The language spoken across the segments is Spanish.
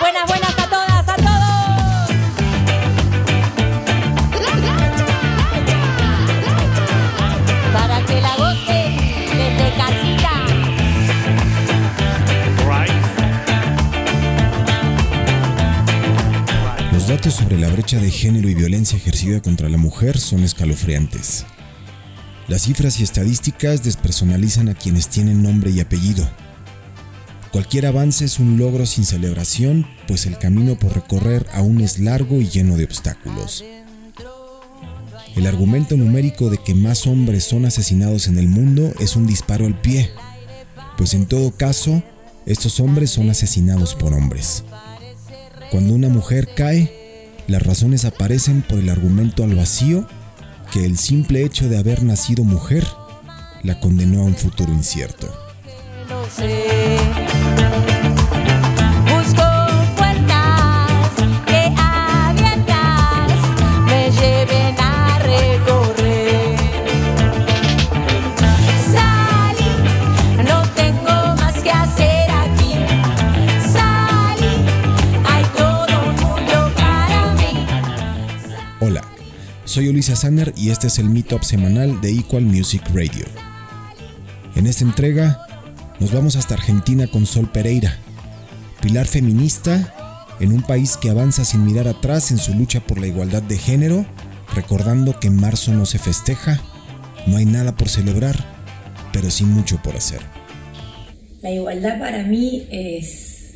Buenas, buenas a todas, a todos. Para que la goce desde casita. Los datos sobre la brecha de género y violencia ejercida contra la mujer son escalofriantes. Las cifras y estadísticas despersonalizan a quienes tienen nombre y apellido. Cualquier avance es un logro sin celebración, pues el camino por recorrer aún es largo y lleno de obstáculos. El argumento numérico de que más hombres son asesinados en el mundo es un disparo al pie, pues en todo caso, estos hombres son asesinados por hombres. Cuando una mujer cae, las razones aparecen por el argumento al vacío que el simple hecho de haber nacido mujer la condenó a un futuro incierto. Soy Ulisa Sander y este es el Meetup semanal de Equal Music Radio. En esta entrega nos vamos hasta Argentina con Sol Pereira, pilar feminista en un país que avanza sin mirar atrás en su lucha por la igualdad de género, recordando que en marzo no se festeja, no hay nada por celebrar, pero sí mucho por hacer. La igualdad para mí es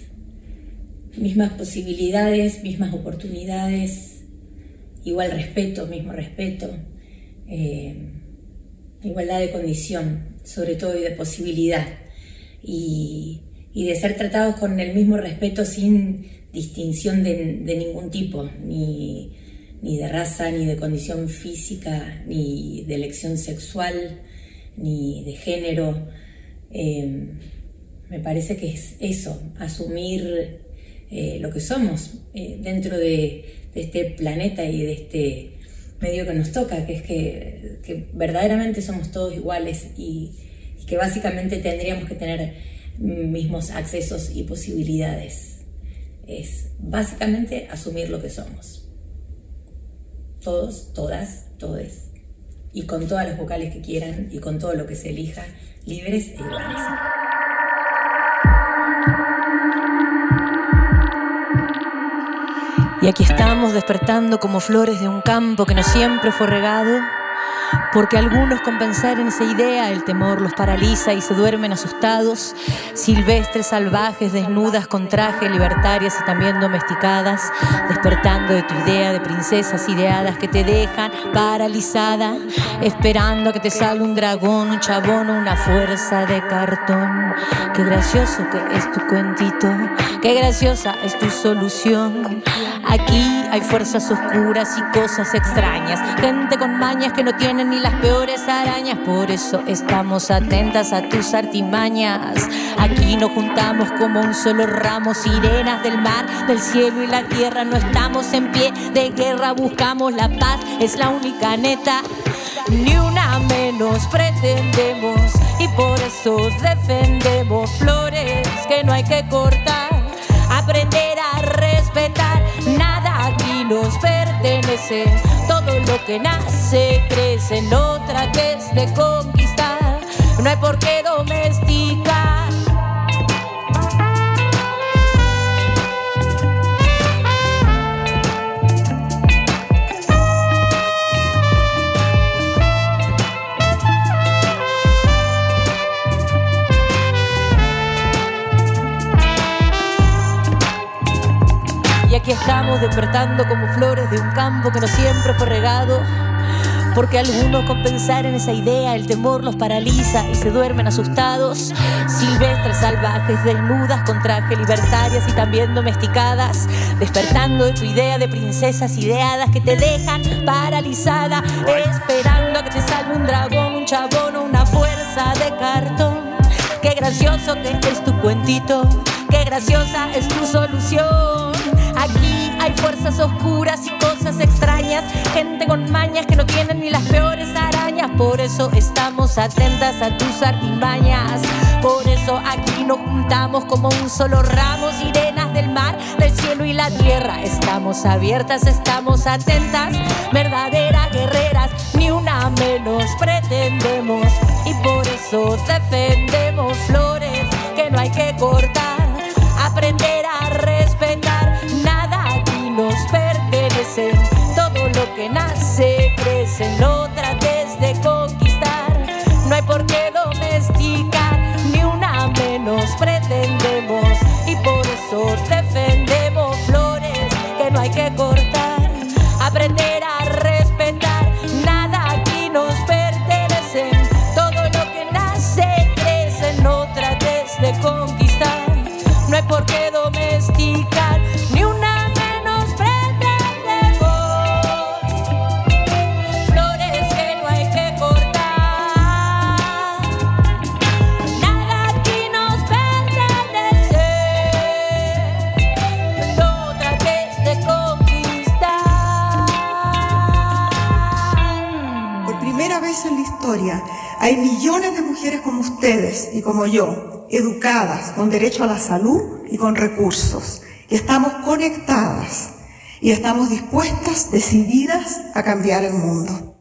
mismas posibilidades, mismas oportunidades, igual respeto, mismo respeto, eh, igualdad de condición, sobre todo y de posibilidad, y, de ser tratados con el mismo respeto sin distinción de, de ningún tipo, ni, ni de raza, ni de condición física, ni de elección sexual, ni de género. Eh, me parece que es eso, asumir eh, lo que somos eh, dentro de, este planeta y de este medio que nos toca, que es que, que verdaderamente somos todos iguales y, y, que básicamente tendríamos que tener mismos accesos y posibilidades. Es básicamente asumir lo que somos. Todos, todas, todes. Y con todas las vocales que quieran y con todo lo que se elija, libres e iguales. Y aquí estamos despertando como flores de un campo que no siempre fue regado, porque algunos con pensar en esa idea el temor los paraliza y se duermen asustados, silvestres, salvajes, desnudas con traje, libertarias y también domesticadas, despertando de tu idea de princesas ideadas que te dejan paralizada, esperando a que te salga un dragón, un chabón o una fuerza de cartón. Qué gracioso que es tu cuentito, qué graciosa es tu solución. Aquí hay fuerzas oscuras y cosas extrañas, gente con mañas que no tienen ni las peores arañas, por eso estamos atentas a tus artimañas. Aquí nos juntamos como un solo ramo, sirenas del mar, del cielo y la tierra, no estamos en pie de guerra, buscamos la paz, es la única neta. Ni una menos pretendemos. Y por eso defendemos flores que no hay que cortar, todo lo que nace crece en otra que es de conquistar, no hay por qué domesticar. Estamos despertando como flores de un campo que no siempre fue regado. Porque algunos con pensar en esa idea el temor los paraliza y se duermen asustados. Silvestres, salvajes, desnudas, con traje, libertarias y también domesticadas. Despertando de tu idea de princesas ideadas que te dejan paralizada. Esperando a que te salve un dragón, un chabón o una fuerza de cartón. Qué gracioso que es tu cuentito, qué graciosa es tu solución. Fuerzas oscuras y cosas extrañas, gente con mañas que no tienen ni las peores arañas. Por eso estamos atentas a tus artimañas, por eso aquí nos juntamos como un solo ramo, sirenas del mar, del cielo y la tierra. Estamos abiertas, estamos atentas, verdaderas guerreras, ni una menos pretendemos. Y por eso defendemos flores que no hay que cortar, aprender a que nace crece, no trates hay millones de mujeres como ustedes y como yo, educadas, con derecho a la salud y con recursos. Y estamos conectadas y estamos dispuestas, decididas a cambiar el mundo.